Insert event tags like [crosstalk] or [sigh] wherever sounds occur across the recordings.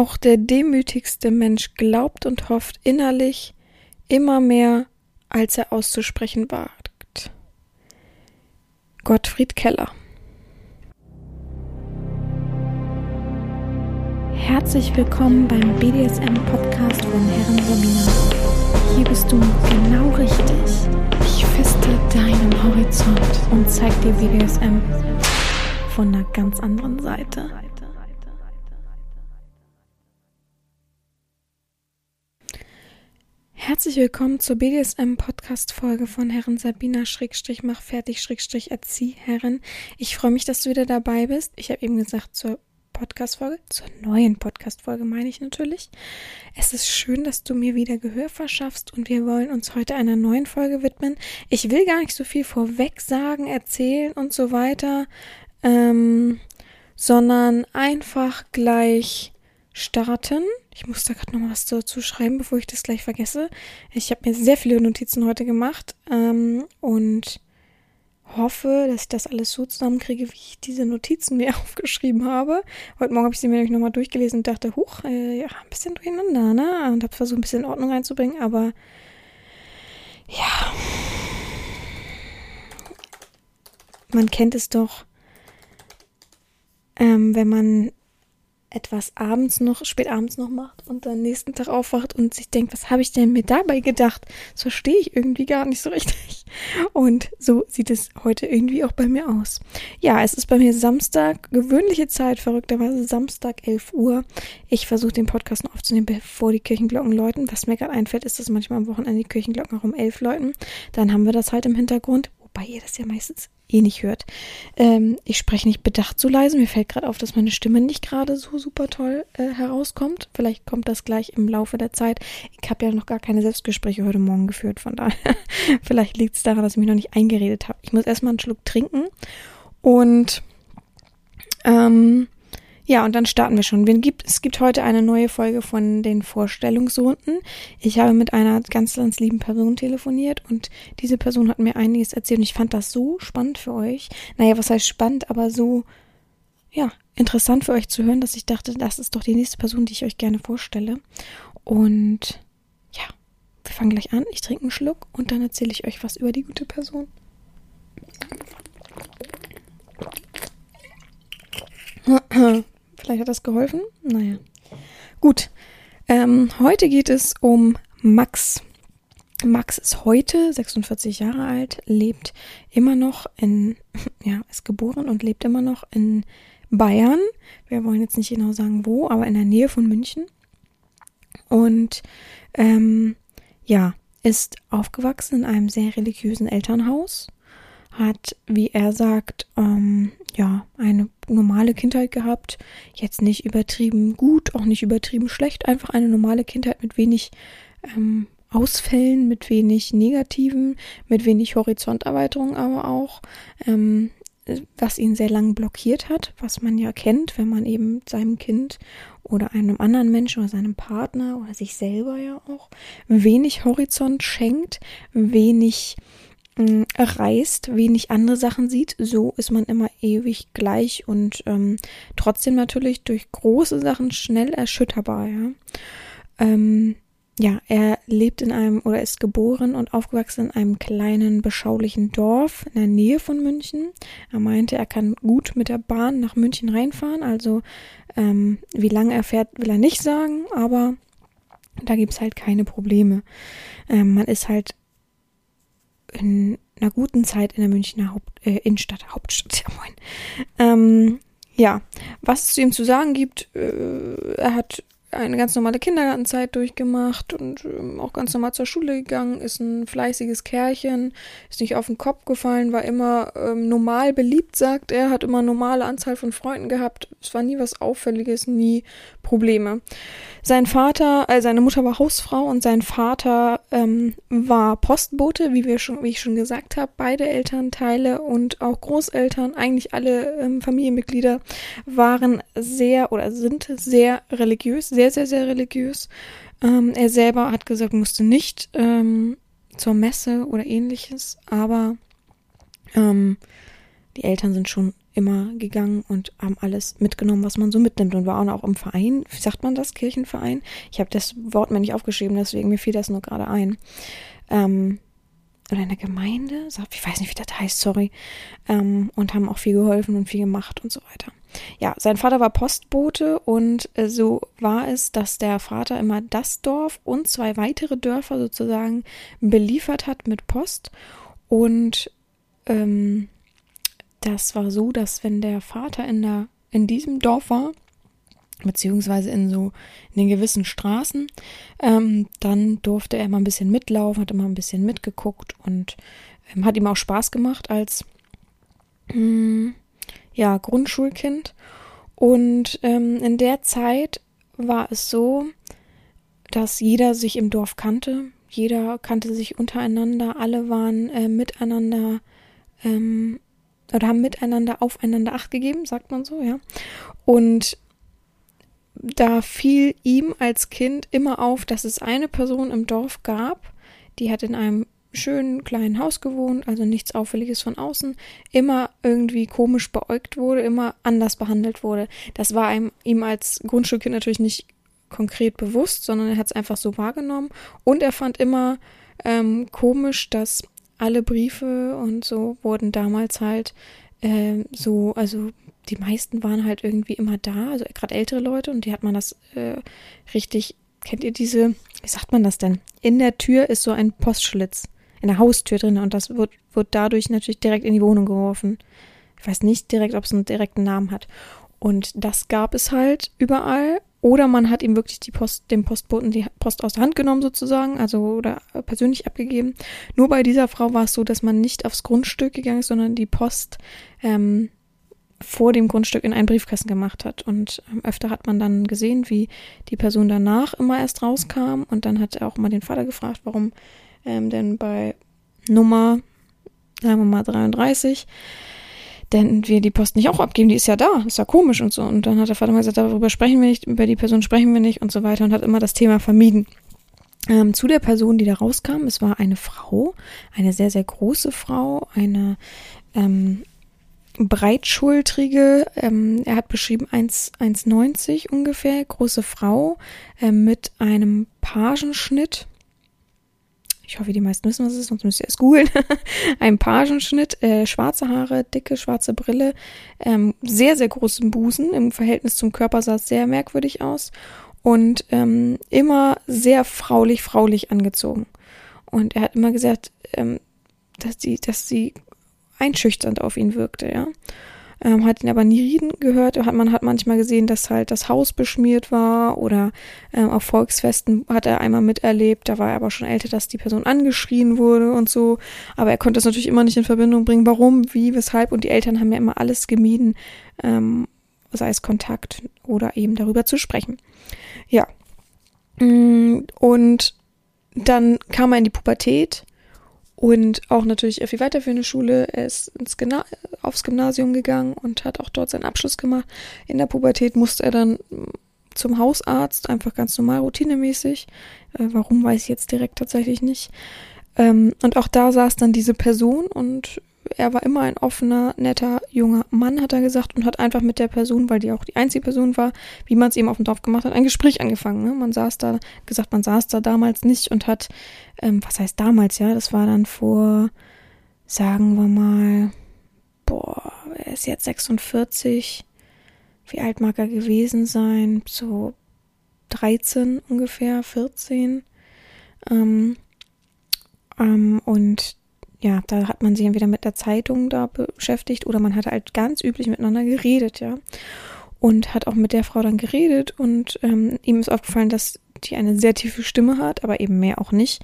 Auch der demütigste Mensch glaubt und hofft innerlich immer mehr, als er auszusprechen wagt. Gottfried Keller Herzlich willkommen beim BDSM-Podcast von Herren Sabina. Hier bist du genau richtig. Ich feste deinen Horizont und zeig dir BDSM von einer ganz anderen Seite. Herzlich willkommen zur BDSM-Podcast-Folge von Herren Sabina Schrägstrich mach fertig Schrägstrich erzieh Herren. Ich freue mich, dass du wieder dabei bist. Ich habe eben gesagt, zur Podcast-Folge, zur neuen Podcast-Folge meine ich natürlich. Es ist schön, dass du mir wieder Gehör verschaffst und wir wollen uns heute einer neuen Folge widmen. Ich will gar nicht so viel vorweg sagen, erzählen und so weiter, ähm, sondern einfach gleich starten. Ich muss da gerade noch mal was dazu schreiben, bevor ich das gleich vergesse. Ich habe mir sehr viele Notizen heute gemacht ähm, und hoffe, dass ich das alles so zusammenkriege, wie ich diese Notizen mir [laughs] aufgeschrieben habe. Heute Morgen habe ich sie mir nämlich nochmal durchgelesen und dachte, huch, äh, ja, ein bisschen durcheinander, ne? Und habe versucht, ein bisschen Ordnung reinzubringen, aber ja. Man kennt es doch, ähm, wenn man etwas abends noch, spät abends noch macht und dann nächsten Tag aufwacht und sich denkt, was habe ich denn mir dabei gedacht? Das verstehe ich irgendwie gar nicht so richtig. Und so sieht es heute irgendwie auch bei mir aus. Ja, es ist bei mir Samstag, gewöhnliche Zeit, verrückterweise Samstag 11 Uhr. Ich versuche den Podcast noch aufzunehmen, bevor die Kirchenglocken läuten. Was mir gerade einfällt, ist, dass manchmal am Wochenende die Kirchenglocken auch um 11 läuten. Dann haben wir das halt im Hintergrund wobei ihr das ja meistens eh nicht hört. Ähm, ich spreche nicht bedacht so leise. Mir fällt gerade auf, dass meine Stimme nicht gerade so super toll äh, herauskommt. Vielleicht kommt das gleich im Laufe der Zeit. Ich habe ja noch gar keine Selbstgespräche heute Morgen geführt, von daher [laughs] vielleicht liegt es daran, dass ich mich noch nicht eingeredet habe. Ich muss erstmal einen Schluck trinken und ähm, ja, und dann starten wir schon. Es gibt heute eine neue Folge von den Vorstellungsrunden. Ich habe mit einer ganz, ganz lieben Person telefoniert und diese Person hat mir einiges erzählt und ich fand das so spannend für euch. Naja, was heißt spannend, aber so, ja, interessant für euch zu hören, dass ich dachte, das ist doch die nächste Person, die ich euch gerne vorstelle. Und ja, wir fangen gleich an. Ich trinke einen Schluck und dann erzähle ich euch was über die gute Person. [clears throat] Vielleicht hat das geholfen. Naja. Gut. Ähm, heute geht es um Max. Max ist heute 46 Jahre alt, lebt immer noch in, [laughs] ja, ist geboren und lebt immer noch in Bayern. Wir wollen jetzt nicht genau sagen wo, aber in der Nähe von München. Und ähm, ja, ist aufgewachsen in einem sehr religiösen Elternhaus hat, wie er sagt, ähm, ja, eine normale Kindheit gehabt. Jetzt nicht übertrieben gut, auch nicht übertrieben schlecht, einfach eine normale Kindheit mit wenig ähm, Ausfällen, mit wenig Negativen, mit wenig Horizonterweiterung aber auch, ähm, was ihn sehr lang blockiert hat, was man ja kennt, wenn man eben seinem Kind oder einem anderen Menschen oder seinem Partner oder sich selber ja auch wenig Horizont schenkt, wenig Mm, reist, wenig andere Sachen sieht, so ist man immer ewig gleich und ähm, trotzdem natürlich durch große Sachen schnell erschütterbar, ja. Ähm, ja, er lebt in einem oder ist geboren und aufgewachsen in einem kleinen, beschaulichen Dorf in der Nähe von München. Er meinte, er kann gut mit der Bahn nach München reinfahren, also ähm, wie lange er fährt, will er nicht sagen, aber da gibt's halt keine Probleme. Ähm, man ist halt in einer guten Zeit in der Münchner Haupt, äh, Innenstadt, Hauptstadt, ja moin. Ähm, ja, was es zu ihm zu sagen gibt, äh, er hat eine ganz normale Kindergartenzeit durchgemacht und ähm, auch ganz normal zur Schule gegangen, ist ein fleißiges Kerlchen, ist nicht auf den Kopf gefallen, war immer ähm, normal beliebt, sagt er, hat immer normale Anzahl von Freunden gehabt, es war nie was Auffälliges, nie Probleme. Sein Vater, äh, seine Mutter war Hausfrau und sein Vater ähm, war Postbote, wie wir schon, wie ich schon gesagt habe. Beide Elternteile und auch Großeltern, eigentlich alle ähm, Familienmitglieder waren sehr oder sind sehr religiös, sehr, sehr, sehr religiös. Ähm, er selber hat gesagt, musste nicht ähm, zur Messe oder ähnliches, aber ähm, die Eltern sind schon immer gegangen und haben alles mitgenommen, was man so mitnimmt und waren auch im Verein, wie sagt man das, Kirchenverein? Ich habe das Wort mir nicht aufgeschrieben, deswegen mir fiel das nur gerade ein. Ähm, oder in der Gemeinde, ich weiß nicht, wie das heißt, sorry, ähm, und haben auch viel geholfen und viel gemacht und so weiter. Ja, sein Vater war Postbote und äh, so war es, dass der Vater immer das Dorf und zwei weitere Dörfer sozusagen beliefert hat mit Post. Und ähm, das war so, dass wenn der Vater in der in diesem Dorf war, beziehungsweise in so in den gewissen Straßen, ähm, dann durfte er immer ein bisschen mitlaufen, hat immer ein bisschen mitgeguckt und ähm, hat ihm auch Spaß gemacht als hm, ja Grundschulkind. Und ähm, in der Zeit war es so, dass jeder sich im Dorf kannte, jeder kannte sich untereinander, alle waren äh, miteinander ähm, oder haben miteinander aufeinander Acht gegeben, sagt man so, ja. Und da fiel ihm als Kind immer auf, dass es eine Person im Dorf gab, die hat in einem schönen kleinen Haus gewohnt, also nichts Auffälliges von außen, immer irgendwie komisch beäugt wurde, immer anders behandelt wurde. Das war einem, ihm als Grundschulkind natürlich nicht konkret bewusst, sondern er hat es einfach so wahrgenommen und er fand immer ähm, komisch, dass alle Briefe und so wurden damals halt äh, so, also die meisten waren halt irgendwie immer da, also gerade ältere Leute und die hat man das äh, richtig, kennt ihr diese, wie sagt man das denn? In der Tür ist so ein Postschlitz, in der Haustür drin und das wird, wird dadurch natürlich direkt in die Wohnung geworfen. Ich weiß nicht direkt, ob es einen direkten Namen hat. Und das gab es halt überall oder man hat ihm wirklich die Post, dem Postboten die Post aus der Hand genommen sozusagen, also oder persönlich abgegeben. Nur bei dieser Frau war es so, dass man nicht aufs Grundstück gegangen ist, sondern die Post ähm, vor dem Grundstück in einen Briefkasten gemacht hat. Und ähm, öfter hat man dann gesehen, wie die Person danach immer erst rauskam. Und dann hat er auch mal den Vater gefragt, warum ähm, denn bei Nummer, sagen wir mal 33, denn wir die Post nicht auch abgeben, die ist ja da, ist ja komisch und so. Und dann hat der Vater mal gesagt, darüber sprechen wir nicht, über die Person sprechen wir nicht und so weiter und hat immer das Thema vermieden. Ähm, zu der Person, die da rauskam, es war eine Frau, eine sehr, sehr große Frau, eine ähm, breitschultrige, ähm, er hat beschrieben 1,90 ungefähr, große Frau äh, mit einem Pagenschnitt, ich hoffe, die meisten wissen, was es ist, sonst müsst ihr es googeln. [laughs] ein Pagenschnitt, äh, schwarze Haare, dicke schwarze Brille, ähm, sehr, sehr großen Busen. Im Verhältnis zum Körper sah es sehr merkwürdig aus und ähm, immer sehr fraulich, fraulich angezogen. Und er hat immer gesagt, ähm, dass sie, dass sie einschüchternd auf ihn wirkte, ja ähm, hat ihn aber nie reden gehört. Man hat manchmal gesehen, dass halt das Haus beschmiert war oder ähm, auf Volksfesten hat er einmal miterlebt. Da war er aber schon älter, dass die Person angeschrien wurde und so. Aber er konnte das natürlich immer nicht in Verbindung bringen. Warum, wie, weshalb? Und die Eltern haben ja immer alles gemieden, ähm, sei es Kontakt oder eben darüber zu sprechen. Ja. Mm, und dann kam er in die Pubertät und auch natürlich viel weiter für eine Schule. Er ist ins Gymna aufs Gymnasium gegangen und hat auch dort seinen Abschluss gemacht. In der Pubertät musste er dann zum Hausarzt, einfach ganz normal, routinemäßig. Äh, warum weiß ich jetzt direkt tatsächlich nicht. Ähm, und auch da saß dann diese Person und er war immer ein offener, netter, junger Mann, hat er gesagt, und hat einfach mit der Person, weil die auch die einzige Person war, wie man es eben auf dem Dorf gemacht hat, ein Gespräch angefangen. Ne? Man saß da, gesagt, man saß da damals nicht und hat, ähm, was heißt damals, ja, das war dann vor, sagen wir mal, boah, er ist jetzt 46, wie alt mag er gewesen sein? So 13 ungefähr, 14. Ähm, ähm, und ja, da hat man sich entweder mit der Zeitung da beschäftigt oder man hat halt ganz üblich miteinander geredet, ja. Und hat auch mit der Frau dann geredet und ähm, ihm ist aufgefallen, dass die eine sehr tiefe Stimme hat, aber eben mehr auch nicht.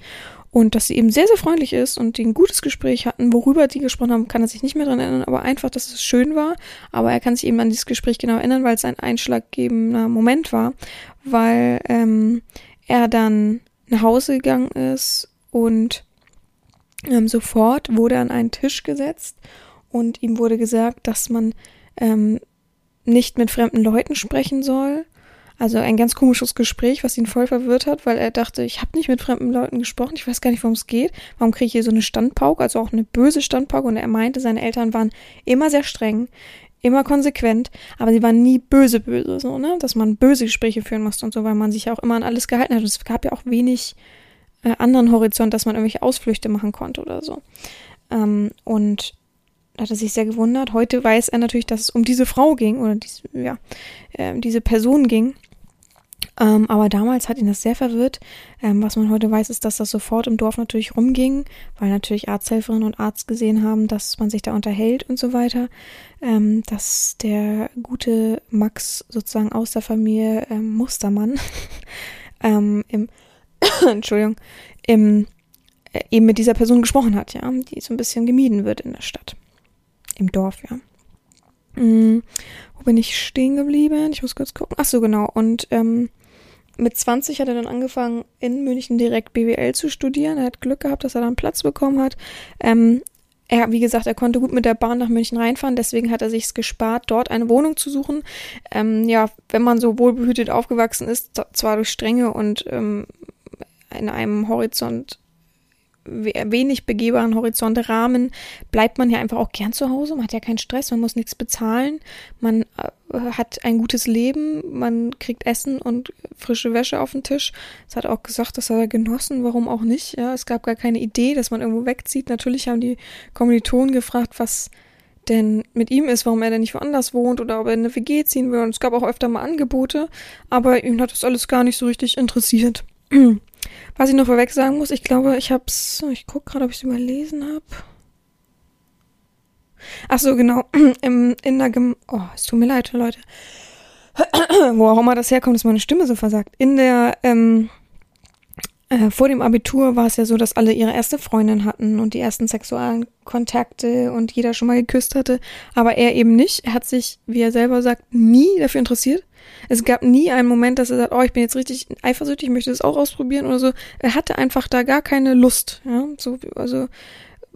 Und dass sie eben sehr, sehr freundlich ist und die ein gutes Gespräch hatten. Worüber die gesprochen haben, kann er sich nicht mehr dran erinnern, aber einfach, dass es schön war. Aber er kann sich eben an dieses Gespräch genau erinnern, weil es ein einschlaggebender Moment war, weil ähm, er dann nach Hause gegangen ist und ähm, sofort wurde er an einen Tisch gesetzt und ihm wurde gesagt, dass man ähm, nicht mit fremden Leuten sprechen soll. Also ein ganz komisches Gespräch, was ihn voll verwirrt hat, weil er dachte, ich habe nicht mit fremden Leuten gesprochen, ich weiß gar nicht, worum es geht. Warum kriege ich hier so eine Standpauke, also auch eine böse Standpauke? Und er meinte, seine Eltern waren immer sehr streng, immer konsequent, aber sie war nie böse, böse, so, ne? Dass man böse Gespräche führen musste und so, weil man sich ja auch immer an alles gehalten hat. Und es gab ja auch wenig äh, anderen Horizont, dass man irgendwelche Ausflüchte machen konnte oder so. Ähm, und da hat er sich sehr gewundert. Heute weiß er natürlich, dass es um diese Frau ging oder diese, ja, äh, diese Person ging. Ähm, aber damals hat ihn das sehr verwirrt. Ähm, was man heute weiß, ist, dass das sofort im Dorf natürlich rumging, weil natürlich Arzthelferinnen und Arzt gesehen haben, dass man sich da unterhält und so weiter. Ähm, dass der gute Max sozusagen aus der Familie ähm, Mustermann [laughs] ähm, im [coughs] Entschuldigung im äh, eben mit dieser Person gesprochen hat, ja, die so ein bisschen gemieden wird in der Stadt, im Dorf, ja. Mhm. Wo bin ich stehen geblieben? Ich muss kurz gucken. Ach so, genau. Und ähm, mit 20 hat er dann angefangen, in München direkt BWL zu studieren. Er hat Glück gehabt, dass er dann Platz bekommen hat. Ähm, er, wie gesagt, er konnte gut mit der Bahn nach München reinfahren, deswegen hat er sich gespart, dort eine Wohnung zu suchen. Ähm, ja, wenn man so wohlbehütet aufgewachsen ist, zwar durch strenge und ähm, in einem Horizont wenig begehbaren Horizonte Rahmen bleibt man ja einfach auch gern zu Hause. Man hat ja keinen Stress, man muss nichts bezahlen, man äh, hat ein gutes Leben, man kriegt Essen und frische Wäsche auf den Tisch. Es hat auch gesagt, das hat er genossen, warum auch nicht. Ja, es gab gar keine Idee, dass man irgendwo wegzieht. Natürlich haben die Kommilitonen gefragt, was denn mit ihm ist, warum er denn nicht woanders wohnt oder ob er in eine WG ziehen will. Und es gab auch öfter mal Angebote, aber ihn hat das alles gar nicht so richtig interessiert. [clears throat] Was ich noch vorweg sagen muss, ich glaube, ich hab's, ich guck gerade, ob ich es überlesen habe. Ach so, genau, [clears throat] Im, in der, Gem oh, es tut mir leid, Leute. [clears throat] Wo auch immer das herkommt, dass meine Stimme so versagt. In der, ähm, äh, vor dem Abitur war es ja so, dass alle ihre erste Freundin hatten und die ersten sexuellen Kontakte und jeder schon mal geküsst hatte. Aber er eben nicht. Er hat sich, wie er selber sagt, nie dafür interessiert. Es gab nie einen Moment, dass er sagt, oh, ich bin jetzt richtig eifersüchtig, ich möchte das auch ausprobieren oder so. Er hatte einfach da gar keine Lust. Ja, so, also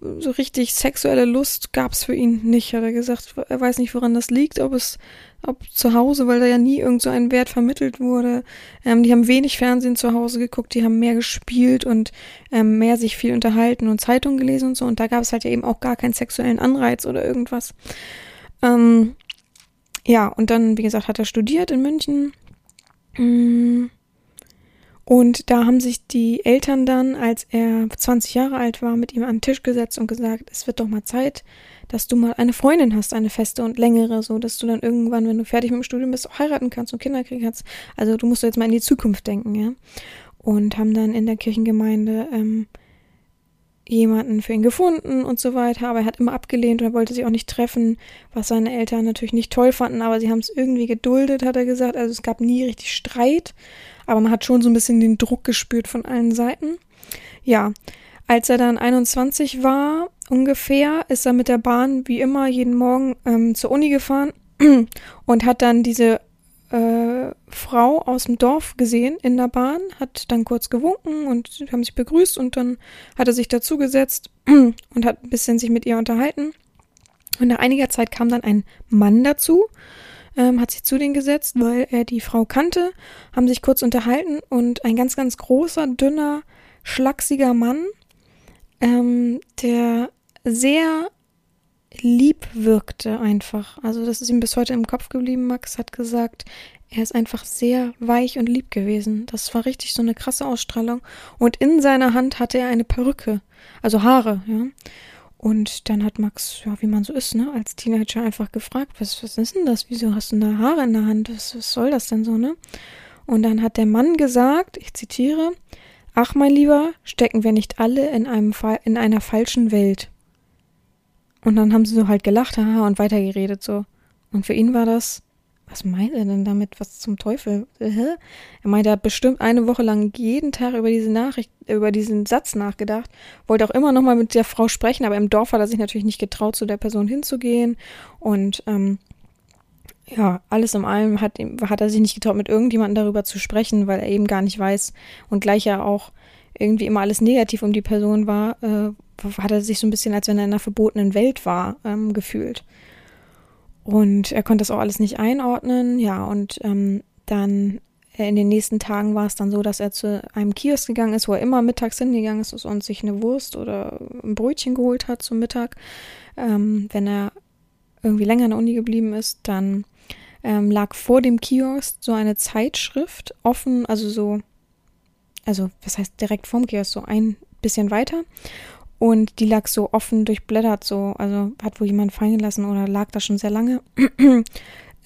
so richtig sexuelle Lust gab's für ihn nicht, hat er gesagt. Er weiß nicht, woran das liegt, ob es, ob zu Hause, weil da ja nie irgend so ein Wert vermittelt wurde. Ähm, die haben wenig Fernsehen zu Hause geguckt, die haben mehr gespielt und ähm, mehr sich viel unterhalten und Zeitungen gelesen und so. Und da gab es halt ja eben auch gar keinen sexuellen Anreiz oder irgendwas. Ähm, ja, und dann, wie gesagt, hat er studiert in München. Mm. Und da haben sich die Eltern dann, als er 20 Jahre alt war, mit ihm an den Tisch gesetzt und gesagt, es wird doch mal Zeit, dass du mal eine Freundin hast, eine feste und längere, so dass du dann irgendwann, wenn du fertig mit dem Studium bist, auch heiraten kannst und Kinder kriegen kannst. Also du musst jetzt mal in die Zukunft denken, ja. Und haben dann in der Kirchengemeinde ähm, jemanden für ihn gefunden und so weiter, aber er hat immer abgelehnt und er wollte sich auch nicht treffen, was seine Eltern natürlich nicht toll fanden, aber sie haben es irgendwie geduldet, hat er gesagt. Also es gab nie richtig Streit, aber man hat schon so ein bisschen den Druck gespürt von allen Seiten. Ja, als er dann 21 war, ungefähr, ist er mit der Bahn wie immer jeden Morgen ähm, zur Uni gefahren [clears throat] und hat dann diese äh, Frau aus dem Dorf gesehen in der Bahn, hat dann kurz gewunken und haben sich begrüßt und dann hat er sich dazugesetzt [clears throat] und hat ein bisschen sich mit ihr unterhalten. Und nach einiger Zeit kam dann ein Mann dazu, ähm, hat sich zu denen gesetzt, weil er die Frau kannte, haben sich kurz unterhalten und ein ganz, ganz großer, dünner, schlachsiger Mann, ähm, der sehr lieb wirkte einfach. Also das ist ihm bis heute im Kopf geblieben. Max hat gesagt, er ist einfach sehr weich und lieb gewesen. Das war richtig so eine krasse Ausstrahlung. Und in seiner Hand hatte er eine Perücke, also Haare, ja. Und dann hat Max, ja, wie man so ist, ne, als Teenager einfach gefragt, was, was ist denn das? Wieso hast du da Haare in der Hand? Was, was soll das denn so, ne? Und dann hat der Mann gesagt, ich zitiere, Ach, mein Lieber, stecken wir nicht alle in einem Fa in einer falschen Welt. Und dann haben sie so halt gelacht, haha, und weitergeredet so. Und für ihn war das, was meint er denn damit? Was zum Teufel? Hä? Er meinte, er hat bestimmt eine Woche lang jeden Tag über diese Nachricht, über diesen Satz nachgedacht, wollte auch immer noch mal mit der Frau sprechen, aber im Dorf hat er sich natürlich nicht getraut, zu der Person hinzugehen. Und ähm, ja, alles in allem hat, hat er sich nicht getraut, mit irgendjemandem darüber zu sprechen, weil er eben gar nicht weiß und gleich ja auch irgendwie immer alles negativ um die Person war, äh, hat er sich so ein bisschen, als wenn er in einer verbotenen Welt war, ähm, gefühlt. Und er konnte das auch alles nicht einordnen, ja, und ähm, dann äh, in den nächsten Tagen war es dann so, dass er zu einem Kiosk gegangen ist, wo er immer mittags hingegangen ist und sich eine Wurst oder ein Brötchen geholt hat zum Mittag, ähm, wenn er irgendwie länger an der Uni geblieben ist, dann ähm, lag vor dem Kiosk so eine Zeitschrift offen, also so, also was heißt direkt vorm Kiosk, so ein bisschen weiter. Und die lag so offen durchblättert, so, also hat wohl jemand fallen gelassen oder lag da schon sehr lange. [clears throat]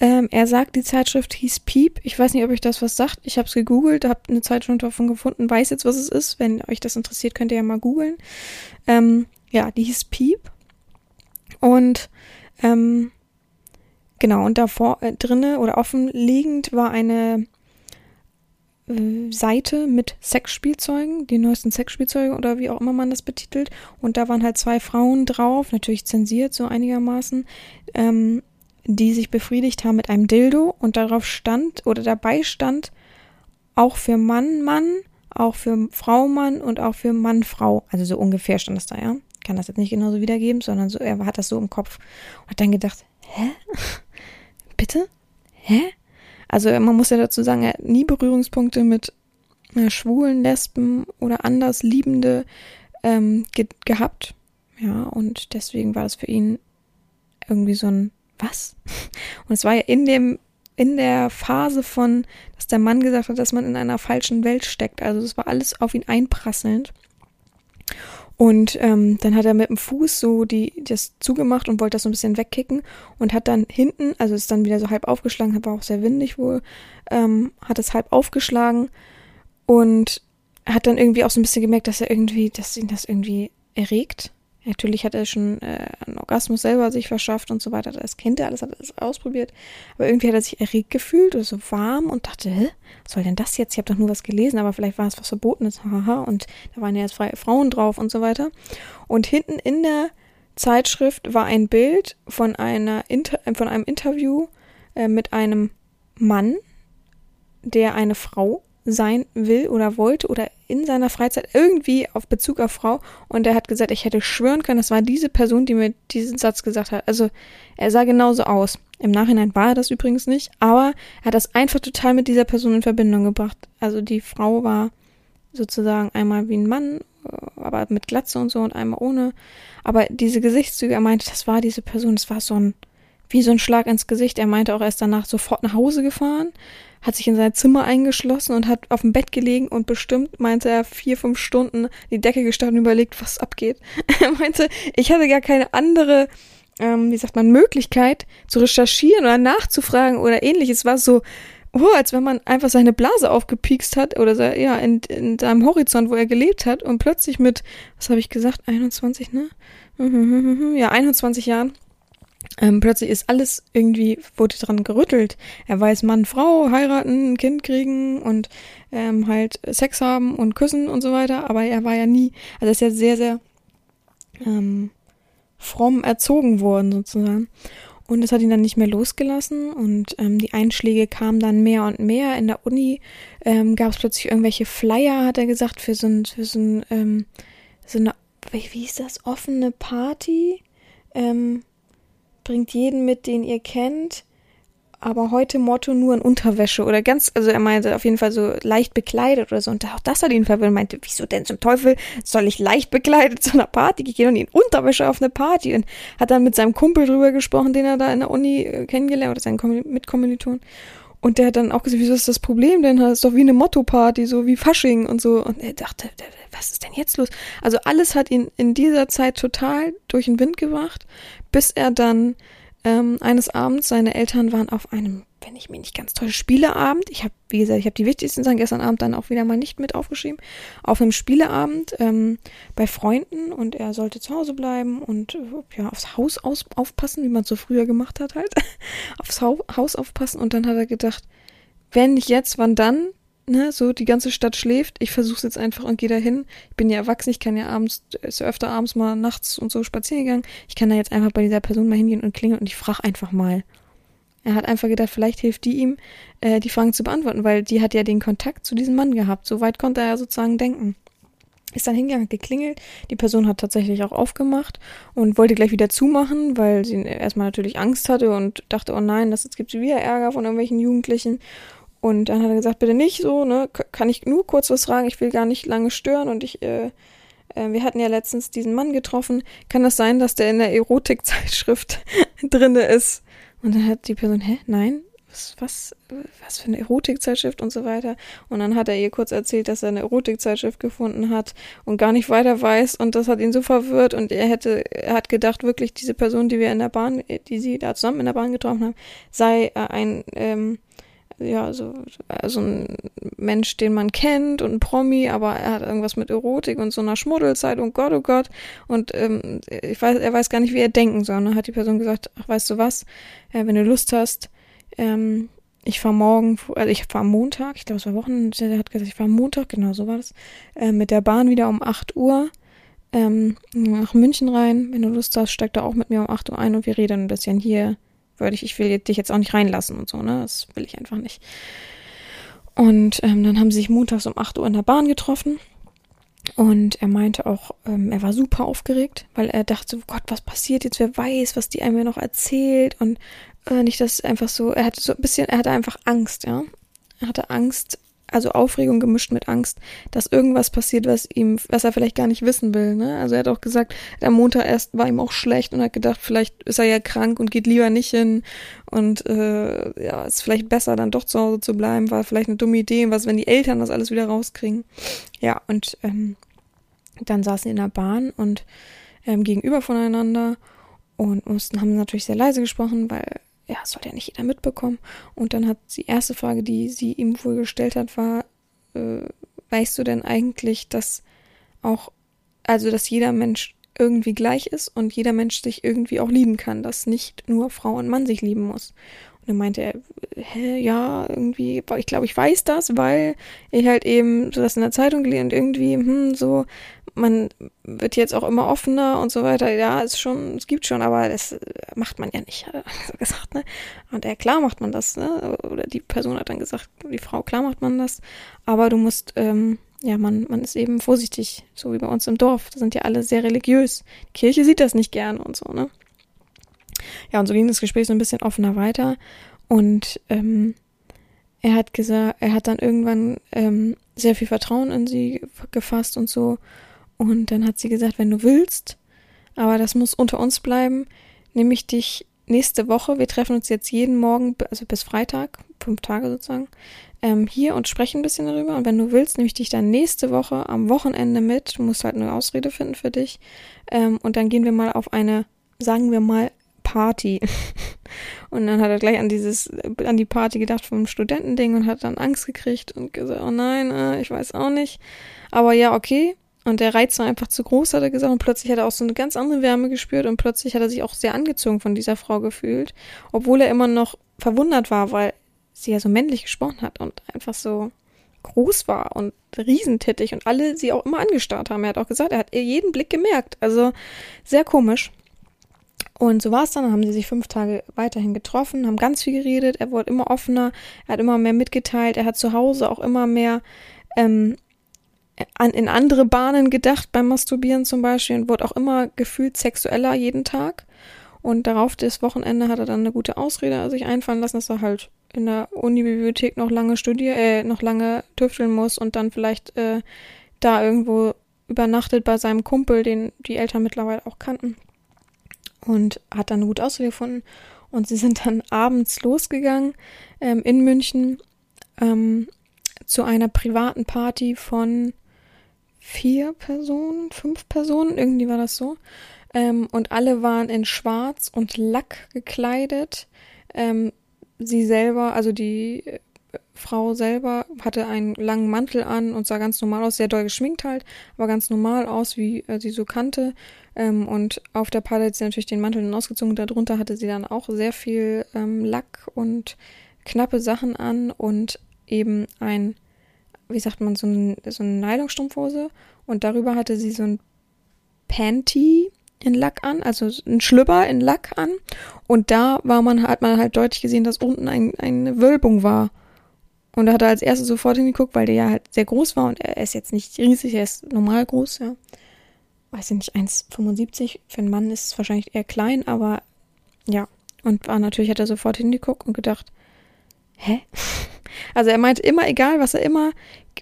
ähm, er sagt, die Zeitschrift hieß Piep. Ich weiß nicht, ob euch das was sagt. Ich habe es gegoogelt, habe eine Zeitschrift davon gefunden, weiß jetzt, was es ist. Wenn euch das interessiert, könnt ihr ja mal googeln. Ähm, ja, die hieß Piep. Und ähm, genau, und davor äh, drinne oder offen liegend war eine Seite mit Sexspielzeugen, die neuesten Sexspielzeuge oder wie auch immer man das betitelt. Und da waren halt zwei Frauen drauf, natürlich zensiert so einigermaßen, ähm, die sich befriedigt haben mit einem Dildo und darauf stand oder dabei stand auch für Mann Mann, auch für Frau Mann und auch für Mann Frau. Also so ungefähr stand es da, ja. Ich kann das jetzt nicht genauso wiedergeben, sondern so, er hat das so im Kopf und hat dann gedacht, hä? [laughs] Bitte? Hä? Also man muss ja dazu sagen, er hat nie Berührungspunkte mit äh, Schwulen, Lesben oder anders Liebende ähm, ge gehabt. Ja, und deswegen war das für ihn irgendwie so ein Was? [laughs] Und es war ja in dem in der Phase von, dass der Mann gesagt hat, dass man in einer falschen Welt steckt. Also es war alles auf ihn einprasselnd. Und ähm, dann hat er mit dem Fuß so die das zugemacht und wollte das so ein bisschen wegkicken und hat dann hinten, also ist dann wieder so halb aufgeschlagen, war auch sehr windig wohl, ähm, hat es halb aufgeschlagen und hat dann irgendwie auch so ein bisschen gemerkt, dass er irgendwie, dass ihn das irgendwie erregt. Natürlich hat er schon äh, einen Orgasmus selber sich verschafft und so weiter. Das kennt er alles, hat er alles ausprobiert. Aber irgendwie hat er sich erregt gefühlt oder so warm und dachte, hä, was soll denn das jetzt? Ich habe doch nur was gelesen, aber vielleicht war es was Verbotenes. Haha. Und da waren ja jetzt freie Frauen drauf und so weiter. Und hinten in der Zeitschrift war ein Bild von einer Inter von einem Interview äh, mit einem Mann, der eine Frau sein will oder wollte oder in seiner Freizeit irgendwie auf Bezug auf Frau und er hat gesagt, ich hätte schwören können, das war diese Person, die mir diesen Satz gesagt hat. Also er sah genauso aus. Im Nachhinein war er das übrigens nicht, aber er hat das einfach total mit dieser Person in Verbindung gebracht. Also die Frau war sozusagen einmal wie ein Mann, aber mit Glatze und so und einmal ohne. Aber diese Gesichtszüge, er meinte, das war diese Person, das war so ein, wie so ein Schlag ins Gesicht. Er meinte auch, er ist danach sofort nach Hause gefahren, hat sich in sein Zimmer eingeschlossen und hat auf dem Bett gelegen und bestimmt, meinte er, vier, fünf Stunden die Decke gestanden und überlegt, was abgeht. [laughs] er meinte, ich hatte gar keine andere, ähm, wie sagt man, Möglichkeit zu recherchieren oder nachzufragen oder ähnliches. Es war so, oh, als wenn man einfach seine Blase aufgepiekst hat oder ja, in, in seinem Horizont, wo er gelebt hat und plötzlich mit, was habe ich gesagt, 21, ne? [laughs] Ja, 21 Jahren ähm, plötzlich ist alles irgendwie, wurde dran gerüttelt. Er weiß Mann, Frau, heiraten, ein Kind kriegen und ähm, halt Sex haben und küssen und so weiter, aber er war ja nie, also ist ja sehr, sehr ähm, fromm erzogen worden sozusagen. Und es hat ihn dann nicht mehr losgelassen und ähm, die Einschläge kamen dann mehr und mehr. In der Uni ähm, gab es plötzlich irgendwelche Flyer, hat er gesagt, für so ein, für so ein, ähm, so eine, wie, wie ist das, offene Party? Ähm, bringt jeden mit, den ihr kennt. Aber heute Motto nur in Unterwäsche oder ganz, also er meinte auf jeden Fall so leicht bekleidet oder so. Und auch das hat ihn verwirrt. meinte, wieso denn zum Teufel soll ich leicht bekleidet zu einer Party gehen und in Unterwäsche auf eine Party? Und hat dann mit seinem Kumpel drüber gesprochen, den er da in der Uni äh, kennengelernt oder seinen Mitkommiliton. Und der hat dann auch gesagt, wieso ist das Problem denn? Das ist doch wie eine Motto-Party, so wie Fasching und so. Und er dachte, was ist denn jetzt los? Also alles hat ihn in dieser Zeit total durch den Wind gebracht, bis er dann ähm, eines Abends, seine Eltern waren auf einem, wenn ich mich nicht ganz täusche, Spieleabend. Ich habe, wie gesagt, ich habe die wichtigsten Sachen gestern Abend dann auch wieder mal nicht mit aufgeschrieben. Auf einem Spieleabend ähm, bei Freunden und er sollte zu Hause bleiben und äh, ja aufs Haus aus, aufpassen, wie man es so früher gemacht hat halt. [laughs] aufs Haus aufpassen und dann hat er gedacht, wenn nicht jetzt, wann dann? Ne, so die ganze Stadt schläft, ich versuch's jetzt einfach und gehe da hin. Ich bin ja erwachsen, ich kann ja abends, ist ja öfter abends mal nachts und so spazieren gegangen. Ich kann da jetzt einfach bei dieser Person mal hingehen und klingeln und ich frage einfach mal. Er hat einfach gedacht, vielleicht hilft die ihm, äh, die Fragen zu beantworten, weil die hat ja den Kontakt zu diesem Mann gehabt. So weit konnte er ja sozusagen denken. Ist dann hingegangen, geklingelt. Die Person hat tatsächlich auch aufgemacht und wollte gleich wieder zumachen, weil sie erstmal natürlich Angst hatte und dachte, oh nein, das jetzt gibt's wieder Ärger von irgendwelchen Jugendlichen. Und dann hat er gesagt, bitte nicht so, ne? Kann ich nur kurz was fragen? Ich will gar nicht lange stören und ich, äh, äh, wir hatten ja letztens diesen Mann getroffen. Kann das sein, dass der in der Erotikzeitschrift [laughs] drinne ist. Und dann hat die Person, hä, nein, was, was, was für eine Erotikzeitschrift und so weiter. Und dann hat er ihr kurz erzählt, dass er eine Erotikzeitschrift gefunden hat und gar nicht weiter weiß. Und das hat ihn so verwirrt. Und er hätte, er hat gedacht, wirklich diese Person, die wir in der Bahn, die sie da zusammen in der Bahn getroffen haben, sei äh, ein, ähm, ja, so also ein Mensch, den man kennt und ein Promi, aber er hat irgendwas mit Erotik und so einer Schmuddelzeit und Gott, oh Gott. Und ähm, ich weiß, er weiß gar nicht, wie er denken soll. Und dann hat die Person gesagt, ach, weißt du was, äh, wenn du Lust hast, ähm, ich fahre morgen, also ich fahre Montag, ich glaube es war Wochen, der hat gesagt, ich fahre Montag, genau so war das, äh, mit der Bahn wieder um 8 Uhr ähm, nach München rein. Wenn du Lust hast, steig da auch mit mir um 8 Uhr ein und wir reden ein bisschen hier würde ich, ich will dich jetzt auch nicht reinlassen und so, ne? Das will ich einfach nicht. Und ähm, dann haben sie sich montags um 8 Uhr in der Bahn getroffen. Und er meinte auch, ähm, er war super aufgeregt, weil er dachte, oh Gott, was passiert jetzt? Wer weiß, was die einem noch erzählt? Und äh, nicht, dass einfach so, er hatte so ein bisschen, er hatte einfach Angst, ja. Er hatte Angst, also Aufregung gemischt mit Angst, dass irgendwas passiert, was ihm, was er vielleicht gar nicht wissen will. Ne? Also er hat auch gesagt, am Montag erst war ihm auch schlecht und hat gedacht, vielleicht ist er ja krank und geht lieber nicht hin und äh, ja, ist vielleicht besser, dann doch zu Hause zu bleiben, war vielleicht eine dumme Idee. Was, wenn die Eltern das alles wieder rauskriegen? Ja, und ähm, dann saßen sie in der Bahn und ähm, gegenüber voneinander und mussten, haben natürlich sehr leise gesprochen, weil ja, soll ja nicht jeder mitbekommen. Und dann hat die erste Frage, die sie ihm wohl gestellt hat, war, äh, weißt du denn eigentlich, dass auch, also dass jeder Mensch irgendwie gleich ist und jeder Mensch sich irgendwie auch lieben kann, dass nicht nur Frau und Mann sich lieben muss. Und dann meinte er, hä, ja, irgendwie, ich glaube, ich weiß das, weil ich halt eben so das in der Zeitung gelesen und irgendwie, hm, so, man wird jetzt auch immer offener und so weiter. Ja, ist schon, es gibt schon, aber das macht man ja nicht, [laughs] hat er so gesagt, ne? Und er, klar macht man das, ne? Oder die Person hat dann gesagt, die Frau, klar macht man das, aber du musst, ähm, ja, man, man ist eben vorsichtig, so wie bei uns im Dorf. Da sind ja alle sehr religiös. Die Kirche sieht das nicht gern und so, ne? Ja, und so ging das Gespräch so ein bisschen offener weiter. Und ähm, er hat gesagt, er hat dann irgendwann ähm, sehr viel Vertrauen in sie gefasst und so. Und dann hat sie gesagt, wenn du willst, aber das muss unter uns bleiben, nehme ich dich nächste Woche, wir treffen uns jetzt jeden Morgen, also bis Freitag, fünf Tage sozusagen, ähm, hier und sprechen ein bisschen darüber. Und wenn du willst, nehme ich dich dann nächste Woche am Wochenende mit. Du musst halt eine Ausrede finden für dich. Ähm, und dann gehen wir mal auf eine, sagen wir mal, Party. [laughs] und dann hat er gleich an dieses, an die Party gedacht vom Studentending und hat dann Angst gekriegt und gesagt, oh nein, äh, ich weiß auch nicht. Aber ja, okay. Und der Reiz war einfach zu groß, hat er gesagt. Und plötzlich hat er auch so eine ganz andere Wärme gespürt und plötzlich hat er sich auch sehr angezogen von dieser Frau gefühlt. Obwohl er immer noch verwundert war, weil sie ja so männlich gesprochen hat und einfach so groß war und riesentittig und alle sie auch immer angestarrt haben. Er hat auch gesagt, er hat ihr jeden Blick gemerkt. Also sehr komisch. Und so war es dann, dann haben sie sich fünf Tage weiterhin getroffen, haben ganz viel geredet, er wurde immer offener, er hat immer mehr mitgeteilt, er hat zu Hause auch immer mehr ähm, an, in andere Bahnen gedacht beim Masturbieren zum Beispiel und wurde auch immer gefühlt sexueller jeden Tag. Und darauf das Wochenende hat er dann eine gute Ausrede sich einfallen lassen, dass er halt in der Unibibliothek noch lange studieren, äh, noch lange tüfteln muss und dann vielleicht äh, da irgendwo übernachtet bei seinem Kumpel, den die Eltern mittlerweile auch kannten und hat dann eine gute Ausrede gefunden. Und sie sind dann [laughs] abends losgegangen ähm, in München ähm, zu einer privaten Party von vier Personen, fünf Personen, irgendwie war das so. Ähm, und alle waren in Schwarz und Lack gekleidet. Ähm, sie selber, also die Frau selber hatte einen langen Mantel an und sah ganz normal aus, sehr doll geschminkt halt, aber ganz normal aus, wie äh, sie so kannte. Ähm, und auf der Palette hat sie natürlich den Mantel ausgezogen. Darunter hatte sie dann auch sehr viel ähm, Lack und knappe Sachen an und eben ein, wie sagt man, so, ein, so eine Nylonstrumpfhose. Und darüber hatte sie so ein Panty in Lack an, also ein Schlüpper in Lack an. Und da war man, hat man halt deutlich gesehen, dass unten ein, eine Wölbung war. Und da hat er als erstes sofort hingeguckt, weil der ja halt sehr groß war und er ist jetzt nicht riesig, er ist normal groß, ja weiß ich nicht, 1,75. Für einen Mann ist es wahrscheinlich eher klein, aber ja. Und war natürlich, hat er sofort hingeguckt und gedacht, hä? [laughs] Also er meinte immer, egal was er immer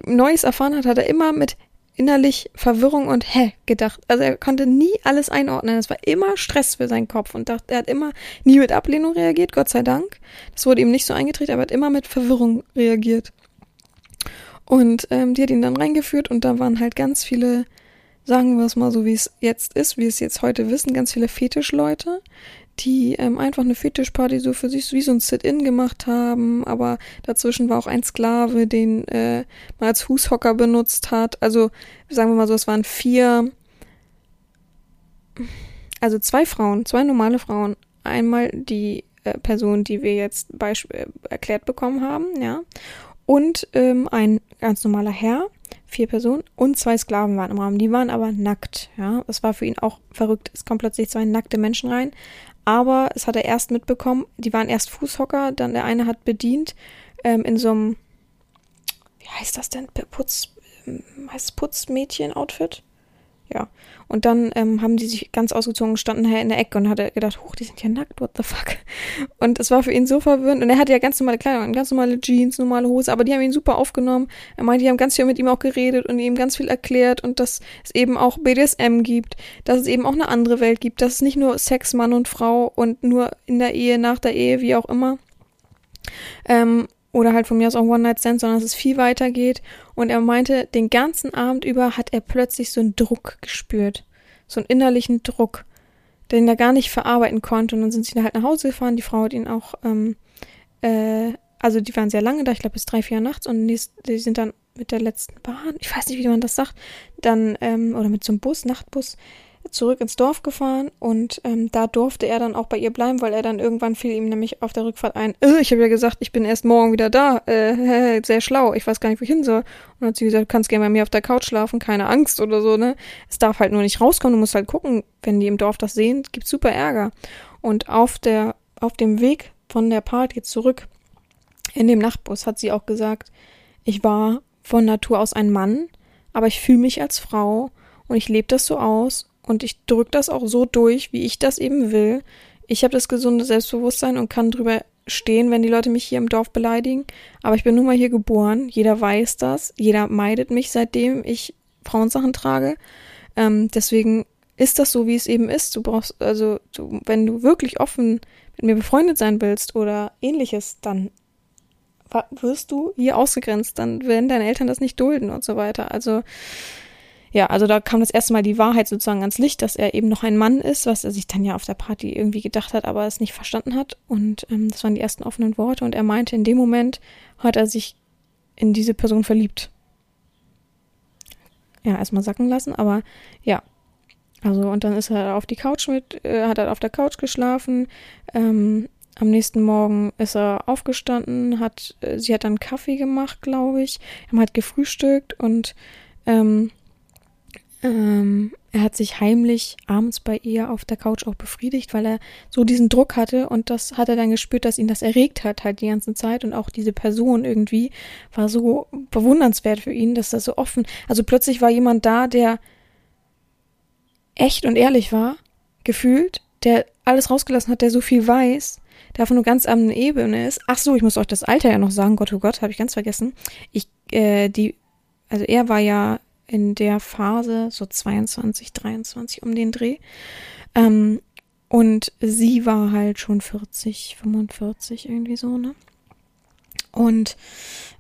Neues erfahren hat, hat er immer mit innerlich Verwirrung und hä gedacht. Also er konnte nie alles einordnen. Es war immer Stress für seinen Kopf und dachte, er hat immer nie mit Ablehnung reagiert, Gott sei Dank. Das wurde ihm nicht so eingetreten, aber er hat immer mit Verwirrung reagiert. Und ähm, die hat ihn dann reingeführt und da waren halt ganz viele, sagen wir es mal so, wie es jetzt ist, wie es jetzt heute wissen, ganz viele Fetischleute, die ähm, einfach eine Fetischparty so für sich wie so ein Sit-in gemacht haben, aber dazwischen war auch ein Sklave, den äh, man als Fußhocker benutzt hat. Also sagen wir mal so, es waren vier, also zwei Frauen, zwei normale Frauen. Einmal die äh, Person, die wir jetzt äh, erklärt bekommen haben, ja, und ähm, ein ganz normaler Herr, vier Personen und zwei Sklaven waren im Raum. Die waren aber nackt, ja. Das war für ihn auch verrückt. Es kommen plötzlich zwei nackte Menschen rein. Aber es hat er erst mitbekommen, die waren erst Fußhocker, dann der eine hat bedient ähm, in so einem, wie heißt das denn, Putz, ähm, heißt Putzmädchen-Outfit? Ja. Und dann ähm, haben die sich ganz ausgezogen, standen in der Ecke und hat er gedacht, huch, die sind ja nackt, what the fuck? [laughs] Und es war für ihn so verwirrend. Und er hatte ja ganz normale Kleidung, ganz normale Jeans, normale Hose, aber die haben ihn super aufgenommen. Er meinte, die haben ganz viel mit ihm auch geredet und ihm ganz viel erklärt und dass es eben auch BDSM gibt, dass es eben auch eine andere Welt gibt, dass es nicht nur Sex Mann und Frau und nur in der Ehe, nach der Ehe, wie auch immer. Ähm, oder halt von mir aus auch One-Night-Stand, sondern dass es viel weiter geht. Und er meinte, den ganzen Abend über hat er plötzlich so einen Druck gespürt. So einen innerlichen Druck, den er gar nicht verarbeiten konnte. Und dann sind sie halt nach Hause gefahren. Die Frau hat ihn auch, ähm, äh, also die waren sehr lange da, ich glaube bis drei, vier nachts. Und die sind dann mit der letzten Bahn, ich weiß nicht, wie man das sagt, dann, ähm, oder mit so einem Bus, Nachtbus, zurück ins Dorf gefahren und ähm, da durfte er dann auch bei ihr bleiben, weil er dann irgendwann fiel ihm nämlich auf der Rückfahrt ein, äh, ich habe ja gesagt, ich bin erst morgen wieder da, äh, [laughs] sehr schlau, ich weiß gar nicht, wo ich hin soll. Und dann hat sie gesagt, du kannst gerne bei mir auf der Couch schlafen, keine Angst oder so, ne? Es darf halt nur nicht rauskommen, du musst halt gucken, wenn die im Dorf das sehen, gibt's super Ärger. Und auf der, auf dem Weg von der Party zurück in dem Nachtbus hat sie auch gesagt, ich war von Natur aus ein Mann, aber ich fühle mich als Frau und ich lebe das so aus und ich drücke das auch so durch, wie ich das eben will. Ich habe das gesunde Selbstbewusstsein und kann drüber stehen, wenn die Leute mich hier im Dorf beleidigen. Aber ich bin nun mal hier geboren. Jeder weiß das. Jeder meidet mich, seitdem ich Frauensachen trage. Ähm, deswegen ist das so, wie es eben ist. Du brauchst, also, du, wenn du wirklich offen mit mir befreundet sein willst oder ähnliches, dann wirst du hier ausgegrenzt. Dann werden deine Eltern das nicht dulden und so weiter. Also, ja, also da kam das erste Mal die Wahrheit sozusagen ans Licht, dass er eben noch ein Mann ist, was er sich dann ja auf der Party irgendwie gedacht hat, aber es nicht verstanden hat. Und ähm, das waren die ersten offenen Worte. Und er meinte, in dem Moment hat er sich in diese Person verliebt. Ja, erstmal sacken lassen, aber ja. Also, und dann ist er auf die Couch mit, äh, hat er auf der Couch geschlafen. Ähm, am nächsten Morgen ist er aufgestanden, hat, äh, sie hat dann Kaffee gemacht, glaube ich. Er hat halt gefrühstückt und ähm, ähm, er hat sich heimlich abends bei ihr auf der Couch auch befriedigt, weil er so diesen Druck hatte und das hat er dann gespürt, dass ihn das erregt hat halt die ganze Zeit und auch diese Person irgendwie war so bewundernswert für ihn, dass er so offen, also plötzlich war jemand da, der echt und ehrlich war, gefühlt, der alles rausgelassen hat, der so viel weiß, der von nur ganz anderen Ebene ist. Ach so, ich muss euch das Alter ja noch sagen, Gott oh Gott, habe ich ganz vergessen. Ich, äh, die, also er war ja in der Phase, so 22, 23 um den Dreh. Ähm, und sie war halt schon 40, 45 irgendwie so, ne? Und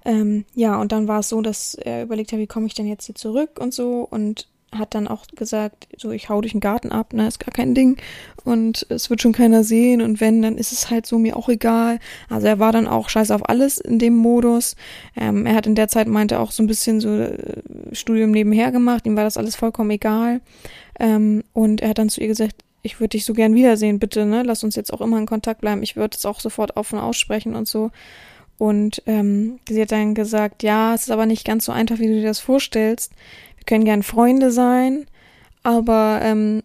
ähm, ja, und dann war es so, dass er überlegt hat, wie komme ich denn jetzt hier zurück und so. Und hat dann auch gesagt, so ich hau durch den Garten ab, ne, ist gar kein Ding und es wird schon keiner sehen und wenn, dann ist es halt so mir auch egal. Also er war dann auch scheiß auf alles in dem Modus. Ähm, er hat in der Zeit meinte auch so ein bisschen so äh, Studium nebenher gemacht, ihm war das alles vollkommen egal. Ähm, und er hat dann zu ihr gesagt, ich würde dich so gern wiedersehen, bitte, ne, lass uns jetzt auch immer in Kontakt bleiben. Ich würde es auch sofort offen aussprechen und so. Und ähm, sie hat dann gesagt, ja, es ist aber nicht ganz so einfach, wie du dir das vorstellst können gern Freunde sein, aber ähm,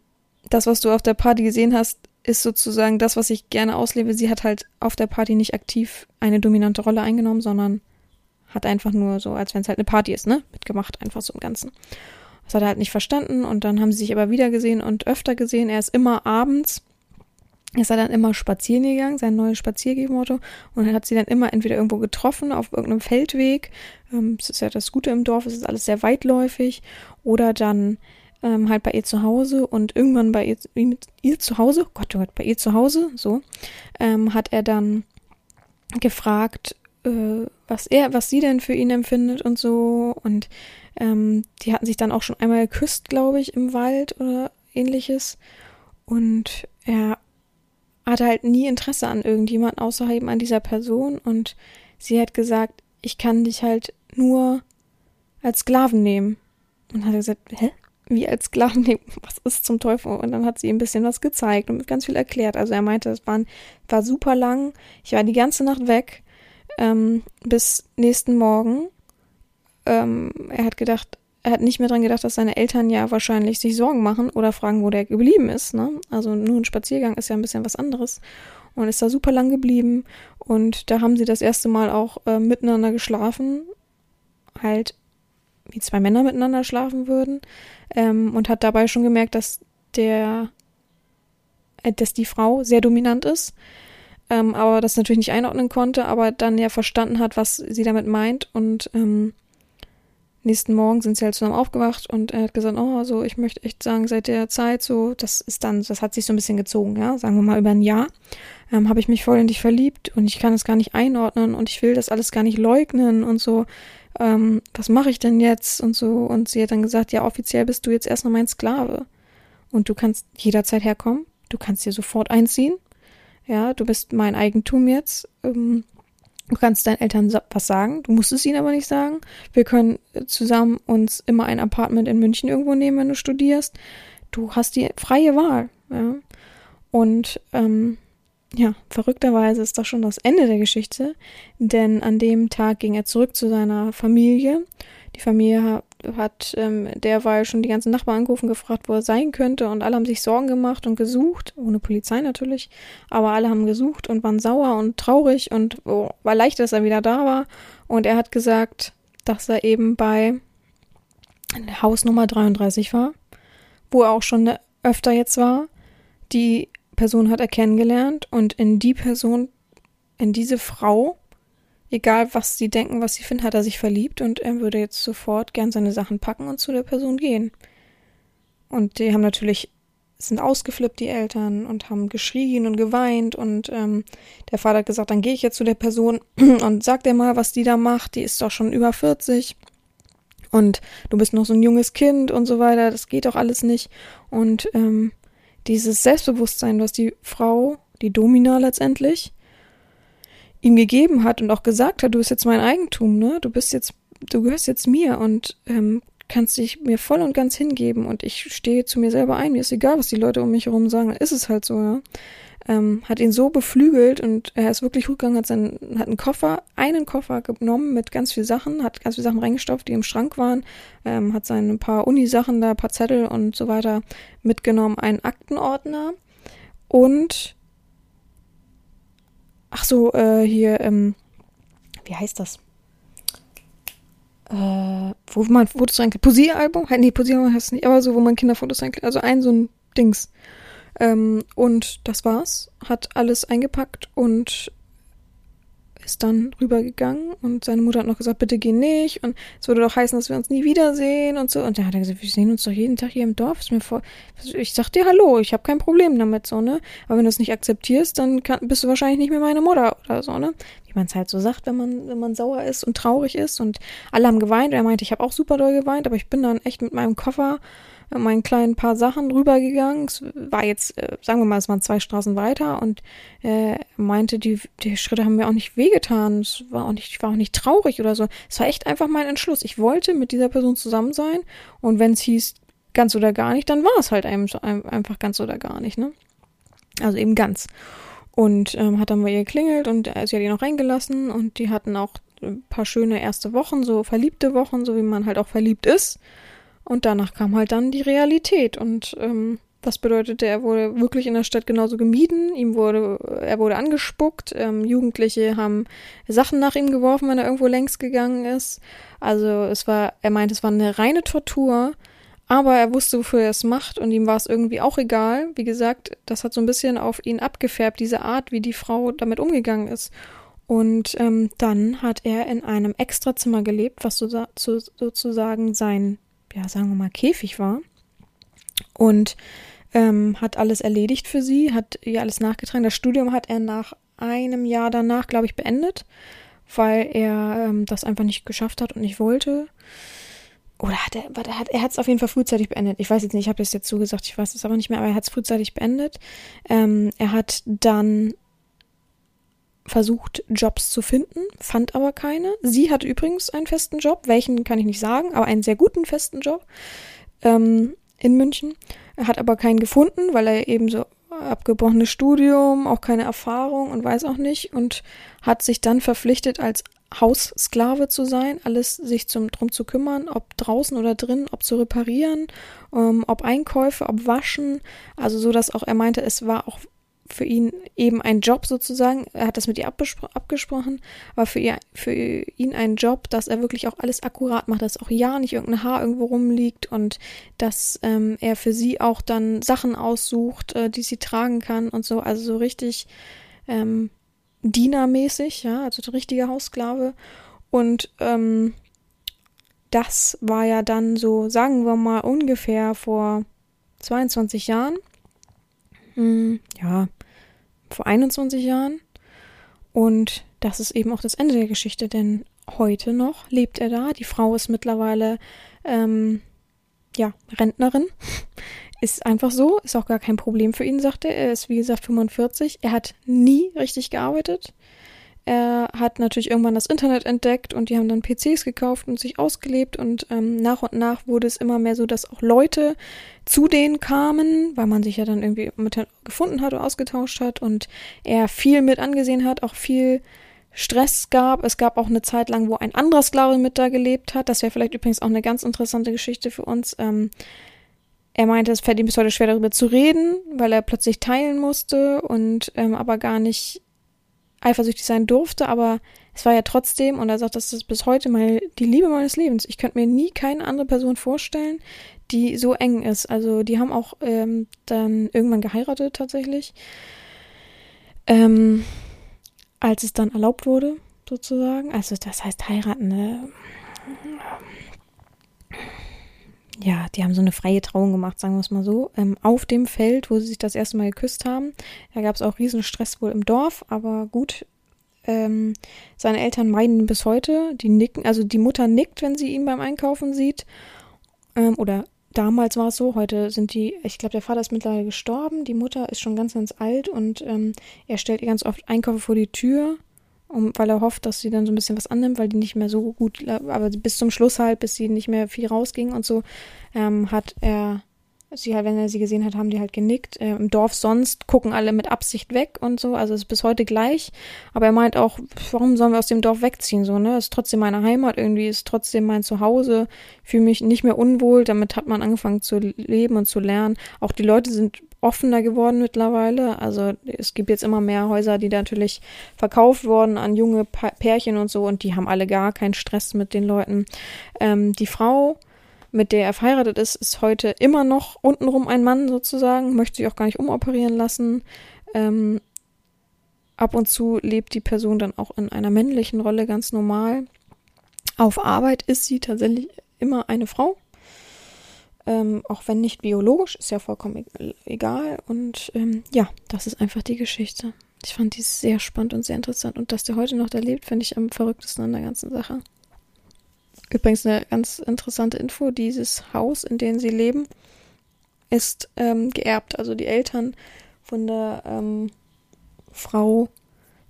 das, was du auf der Party gesehen hast, ist sozusagen das, was ich gerne auslebe. Sie hat halt auf der Party nicht aktiv eine dominante Rolle eingenommen, sondern hat einfach nur so, als wenn es halt eine Party ist, ne? Mitgemacht, einfach so im Ganzen. Das hat er halt nicht verstanden und dann haben sie sich aber wieder gesehen und öfter gesehen. Er ist immer abends ist er dann immer spazieren gegangen, sein neues Spaziergehmotto, und er hat sie dann immer entweder irgendwo getroffen, auf irgendeinem Feldweg, ähm, das ist ja das Gute im Dorf, es ist alles sehr weitläufig, oder dann ähm, halt bei ihr zu Hause und irgendwann bei ihr, ihr zu Hause, Gott, oh Gott, bei ihr zu Hause, so, ähm, hat er dann gefragt, äh, was er, was sie denn für ihn empfindet und so. Und ähm, die hatten sich dann auch schon einmal geküsst, glaube ich, im Wald oder ähnliches. Und er hatte halt nie Interesse an irgendjemand außer eben an dieser Person. Und sie hat gesagt, ich kann dich halt nur als Sklaven nehmen. Und hat er gesagt, hä? Wie als Sklaven nehmen? [laughs] Was ist zum Teufel? Und dann hat sie ihm ein bisschen was gezeigt und ganz viel erklärt. Also er meinte, es war, war super lang. Ich war die ganze Nacht weg ähm, bis nächsten Morgen. Ähm, er hat gedacht, er hat nicht mehr dran gedacht, dass seine Eltern ja wahrscheinlich sich Sorgen machen oder fragen, wo der geblieben ist. Ne? Also nur ein Spaziergang ist ja ein bisschen was anderes. Und ist da super lang geblieben. Und da haben sie das erste Mal auch äh, miteinander geschlafen. Halt wie zwei Männer miteinander schlafen würden. Ähm, und hat dabei schon gemerkt, dass der, äh, dass die Frau sehr dominant ist ähm, aber das natürlich nicht einordnen konnte, aber dann ja verstanden hat, was sie damit meint und ähm, nächsten Morgen sind sie halt zusammen aufgewacht und er hat gesagt, oh, also ich möchte echt sagen, seit der Zeit so, das ist dann, das hat sich so ein bisschen gezogen, ja, sagen wir mal über ein Jahr, ähm, habe ich mich voll in dich verliebt und ich kann es gar nicht einordnen und ich will das alles gar nicht leugnen und so, ähm, was mache ich denn jetzt und so und sie hat dann gesagt, ja, offiziell bist du jetzt erstmal mein Sklave und du kannst jederzeit herkommen, du kannst dir sofort einziehen ja, du bist mein Eigentum jetzt. Ähm, du kannst deinen Eltern was sagen. Du musst es ihnen aber nicht sagen. Wir können zusammen uns immer ein Apartment in München irgendwo nehmen, wenn du studierst. Du hast die freie Wahl. Ja. Und ähm, ja, verrückterweise ist das schon das Ende der Geschichte, denn an dem Tag ging er zurück zu seiner Familie. Die Familie hat ähm, derweil schon die ganzen Nachbarn angerufen, gefragt, wo er sein könnte und alle haben sich Sorgen gemacht und gesucht, ohne Polizei natürlich, aber alle haben gesucht und waren sauer und traurig und oh, war leicht, dass er wieder da war und er hat gesagt, dass er eben bei Haus Nummer 33 war, wo er auch schon öfter jetzt war. Die Person hat er kennengelernt und in die Person, in diese Frau egal was sie denken, was sie finden, hat er sich verliebt und er würde jetzt sofort gern seine Sachen packen und zu der Person gehen. Und die haben natürlich, sind ausgeflippt, die Eltern, und haben geschrien und geweint und ähm, der Vater hat gesagt, dann gehe ich jetzt zu der Person [clears throat] und sag dir mal, was die da macht, die ist doch schon über 40 und du bist noch so ein junges Kind und so weiter, das geht doch alles nicht. Und ähm, dieses Selbstbewusstsein, was die Frau, die Domina letztendlich, ihm gegeben hat und auch gesagt hat, du bist jetzt mein Eigentum, ne? Du bist jetzt, du gehörst jetzt mir und ähm, kannst dich mir voll und ganz hingeben und ich stehe zu mir selber ein. Mir ist egal, was die Leute um mich herum sagen, ist es halt so, ja. Ähm, hat ihn so beflügelt und er ist wirklich gut gegangen, hat, seinen, hat einen Koffer, einen Koffer genommen mit ganz viel Sachen, hat ganz viel Sachen reingestopft, die im Schrank waren, ähm, hat seine paar Uni-Sachen da, paar Zettel und so weiter mitgenommen, einen Aktenordner und Ach so, äh, hier, ähm, wie heißt das? Äh, wo man Fotos reinklickt. Posieralbum? Nee, Posieralbum heißt es nicht, aber so, wo man Kinderfotos reinklickt. Also ein so ein Dings. Ähm, und das war's. Hat alles eingepackt und ist dann rübergegangen und seine Mutter hat noch gesagt, bitte geh nicht und es würde doch heißen, dass wir uns nie wiedersehen und so. Und dann hat er gesagt, wir sehen uns doch jeden Tag hier im Dorf. Ist mir vor ich sag dir Hallo, ich habe kein Problem damit, so, ne? Aber wenn du es nicht akzeptierst, dann kann, bist du wahrscheinlich nicht mehr meine Mutter oder so, ne? Wie man es halt so sagt, wenn man, wenn man sauer ist und traurig ist und alle haben geweint. Er meinte, ich habe auch super doll geweint, aber ich bin dann echt mit meinem Koffer meinen kleinen paar Sachen rübergegangen. Es war jetzt, äh, sagen wir mal, es waren zwei Straßen weiter und äh, meinte, die, die Schritte haben mir auch nicht wehgetan. Es war auch nicht, ich war auch nicht traurig oder so. Es war echt einfach mein Entschluss. Ich wollte mit dieser Person zusammen sein und wenn es hieß ganz oder gar nicht, dann war es halt einfach ganz oder gar nicht, ne? Also eben ganz. Und ähm, hat dann bei ihr geklingelt und äh, sie hat ihn auch reingelassen und die hatten auch ein paar schöne erste Wochen, so verliebte Wochen, so wie man halt auch verliebt ist. Und danach kam halt dann die Realität und ähm, das bedeutete, er wurde wirklich in der Stadt genauso gemieden, ihm wurde, er wurde angespuckt, ähm, Jugendliche haben Sachen nach ihm geworfen, wenn er irgendwo längs gegangen ist. Also es war, er meinte, es war eine reine Tortur, Aber er wusste, wofür er es macht und ihm war es irgendwie auch egal. Wie gesagt, das hat so ein bisschen auf ihn abgefärbt, diese Art, wie die Frau damit umgegangen ist. Und ähm, dann hat er in einem Extrazimmer gelebt, was so, so, sozusagen sein, ja, sagen wir mal, Käfig war. Und ähm, hat alles erledigt für sie, hat ihr alles nachgetragen. Das Studium hat er nach einem Jahr danach, glaube ich, beendet, weil er ähm, das einfach nicht geschafft hat und nicht wollte. Oder hat er, warte, hat, er hat es auf jeden Fall frühzeitig beendet. Ich weiß jetzt nicht, ich habe das jetzt zugesagt, ich weiß es aber nicht mehr, aber er hat es frühzeitig beendet. Ähm, er hat dann versucht, Jobs zu finden, fand aber keine. Sie hatte übrigens einen festen Job, welchen kann ich nicht sagen, aber einen sehr guten festen Job ähm, in München. Er hat aber keinen gefunden, weil er eben so abgebrochenes Studium, auch keine Erfahrung und weiß auch nicht und hat sich dann verpflichtet, als Haussklave zu sein, alles sich zum, drum zu kümmern, ob draußen oder drin, ob zu reparieren, ähm, ob Einkäufe, ob Waschen, also so, dass auch er meinte, es war auch für ihn eben ein Job sozusagen. Er hat das mit ihr abgesprochen, aber für, ihr, für ihn ein Job, dass er wirklich auch alles akkurat macht, dass auch ja nicht irgendein Haar irgendwo rumliegt und dass ähm, er für sie auch dann Sachen aussucht, äh, die sie tragen kann und so. Also so richtig ähm, Dienermäßig, ja, also der richtige Haussklave. Und ähm, das war ja dann so, sagen wir mal, ungefähr vor 22 Jahren. Hm, ja, vor 21 Jahren. Und das ist eben auch das Ende der Geschichte, denn heute noch lebt er da. Die Frau ist mittlerweile ähm, ja Rentnerin. [laughs] Ist einfach so, ist auch gar kein Problem für ihn, sagte er. Er ist wie gesagt 45. Er hat nie richtig gearbeitet. Er hat natürlich irgendwann das Internet entdeckt und die haben dann PCs gekauft und sich ausgelebt und ähm, nach und nach wurde es immer mehr so, dass auch Leute zu denen kamen, weil man sich ja dann irgendwie mit gefunden hat oder ausgetauscht hat und er viel mit angesehen hat, auch viel Stress gab. Es gab auch eine Zeit lang, wo ein anderer Sklave mit da gelebt hat. Das wäre vielleicht übrigens auch eine ganz interessante Geschichte für uns. Ähm, er meinte, es fällt ihm bis heute schwer darüber zu reden, weil er plötzlich teilen musste und ähm, aber gar nicht eifersüchtig sein durfte, aber es war ja trotzdem, und er sagt, das ist bis heute mal die Liebe meines Lebens. Ich könnte mir nie keine andere Person vorstellen, die so eng ist. Also die haben auch ähm, dann irgendwann geheiratet tatsächlich. Ähm, als es dann erlaubt wurde, sozusagen. Also das heißt heiraten, ne? Ja, die haben so eine freie Trauung gemacht, sagen wir es mal so, ähm, auf dem Feld, wo sie sich das erste Mal geküsst haben. Da gab es auch riesen Stress wohl im Dorf, aber gut. Ähm, seine Eltern meiden ihn bis heute. Die nicken, also die Mutter nickt, wenn sie ihn beim Einkaufen sieht. Ähm, oder damals war es so, heute sind die, ich glaube, der Vater ist mittlerweile gestorben, die Mutter ist schon ganz, ganz alt und ähm, er stellt ihr ganz oft Einkäufe vor die Tür um, weil er hofft, dass sie dann so ein bisschen was annimmt, weil die nicht mehr so gut, aber bis zum Schluss halt, bis sie nicht mehr viel rausging und so, ähm, hat er sie halt, wenn er sie gesehen hat, haben die halt genickt. Äh, Im Dorf sonst gucken alle mit Absicht weg und so, also ist bis heute gleich. Aber er meint auch, warum sollen wir aus dem Dorf wegziehen, so, ne? Ist trotzdem meine Heimat, irgendwie ist trotzdem mein Zuhause, fühle mich nicht mehr unwohl, damit hat man angefangen zu leben und zu lernen. Auch die Leute sind offener geworden mittlerweile. Also es gibt jetzt immer mehr Häuser, die natürlich verkauft wurden an junge Pärchen und so und die haben alle gar keinen Stress mit den Leuten. Ähm, die Frau, mit der er verheiratet ist, ist heute immer noch untenrum ein Mann sozusagen, möchte sich auch gar nicht umoperieren lassen. Ähm, ab und zu lebt die Person dann auch in einer männlichen Rolle ganz normal. Auf Arbeit ist sie tatsächlich immer eine Frau. Ähm, auch wenn nicht biologisch, ist ja vollkommen e-, egal. Und ähm, ja, das ist einfach die Geschichte. Ich fand die sehr spannend und sehr interessant. Und dass der heute noch da lebt, finde ich am verrücktesten an der ganzen Sache. Übrigens eine ganz interessante Info: dieses Haus, in dem sie leben, ist ähm, geerbt. Also die Eltern von der ähm, Frau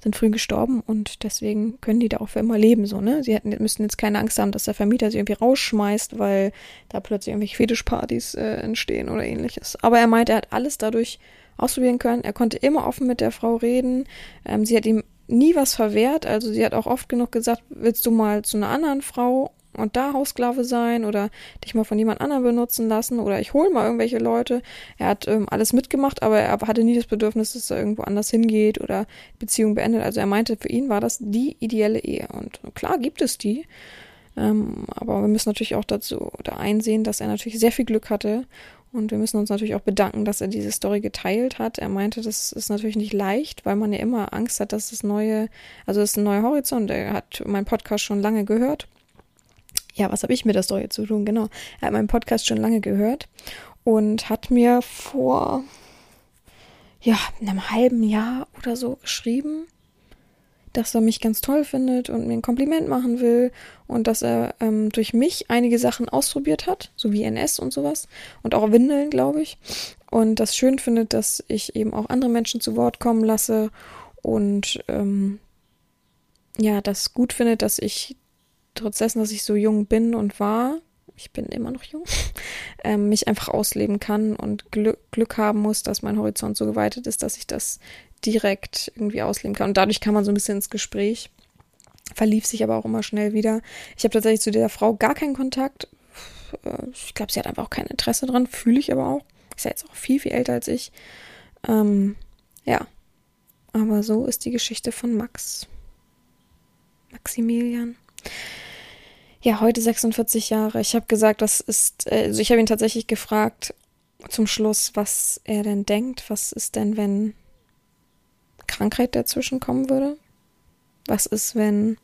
sind früh gestorben und deswegen können die da auch für immer leben, so, ne? Sie hätten, müssten jetzt keine Angst haben, dass der Vermieter sie irgendwie rausschmeißt, weil da plötzlich irgendwelche Fetischpartys äh, entstehen oder ähnliches. Aber er meint, er hat alles dadurch ausprobieren können. Er konnte immer offen mit der Frau reden. Ähm, sie hat ihm nie was verwehrt. Also sie hat auch oft genug gesagt, willst du mal zu einer anderen Frau? Und da Haussklave sein oder dich mal von jemand anderem benutzen lassen oder ich hole mal irgendwelche Leute. Er hat ähm, alles mitgemacht, aber er hatte nie das Bedürfnis, dass er irgendwo anders hingeht oder Beziehung beendet. Also er meinte, für ihn war das die ideelle Ehe. Und klar gibt es die. Ähm, aber wir müssen natürlich auch dazu da einsehen, dass er natürlich sehr viel Glück hatte. Und wir müssen uns natürlich auch bedanken, dass er diese Story geteilt hat. Er meinte, das ist natürlich nicht leicht, weil man ja immer Angst hat, dass das neue, also das ist ein neuer Horizont. Er hat meinen Podcast schon lange gehört. Ja, was habe ich mit der Story zu tun? Genau. Er hat meinen Podcast schon lange gehört und hat mir vor ja, einem halben Jahr oder so geschrieben, dass er mich ganz toll findet und mir ein Kompliment machen will und dass er ähm, durch mich einige Sachen ausprobiert hat, so wie NS und sowas und auch Windeln, glaube ich. Und das schön findet, dass ich eben auch andere Menschen zu Wort kommen lasse und ähm, ja, das gut findet, dass ich trotz dessen, dass ich so jung bin und war, ich bin immer noch jung, [laughs] ähm, mich einfach ausleben kann und Glück, Glück haben muss, dass mein Horizont so geweitet ist, dass ich das direkt irgendwie ausleben kann. Und dadurch kam man so ein bisschen ins Gespräch. Verlief sich aber auch immer schnell wieder. Ich habe tatsächlich zu der Frau gar keinen Kontakt. Äh, ich glaube, sie hat einfach auch kein Interesse dran. Fühle ich aber auch. Ist ja jetzt auch viel, viel älter als ich. Ähm, ja. Aber so ist die Geschichte von Max. Maximilian ja, heute 46 Jahre. Ich habe gesagt, das ist, äh, also ich habe ihn tatsächlich gefragt zum Schluss, was er denn denkt. Was ist denn, wenn Krankheit dazwischen kommen würde? Was ist, wenn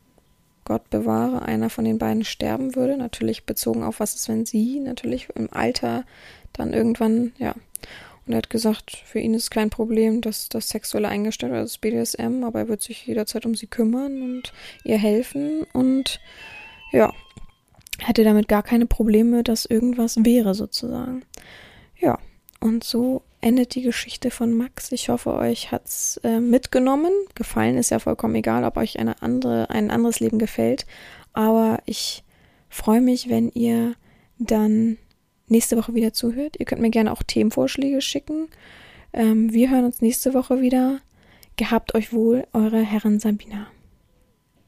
Gott bewahre, einer von den beiden sterben würde? Natürlich bezogen auf, was ist, wenn sie natürlich im Alter dann irgendwann, ja. Und er hat gesagt, für ihn ist kein Problem, dass das Sexuelle eingestellt wird, das BDSM, aber er wird sich jederzeit um sie kümmern und ihr helfen und ja, hätte damit gar keine Probleme, dass irgendwas wäre sozusagen. Ja, und so endet die Geschichte von Max. Ich hoffe, euch hat's äh, mitgenommen. Gefallen ist ja vollkommen egal, ob euch eine andere, ein anderes Leben gefällt. Aber ich freue mich, wenn ihr dann nächste Woche wieder zuhört. Ihr könnt mir gerne auch Themenvorschläge schicken. Ähm, wir hören uns nächste Woche wieder. Gehabt euch wohl, eure Herren Sabina.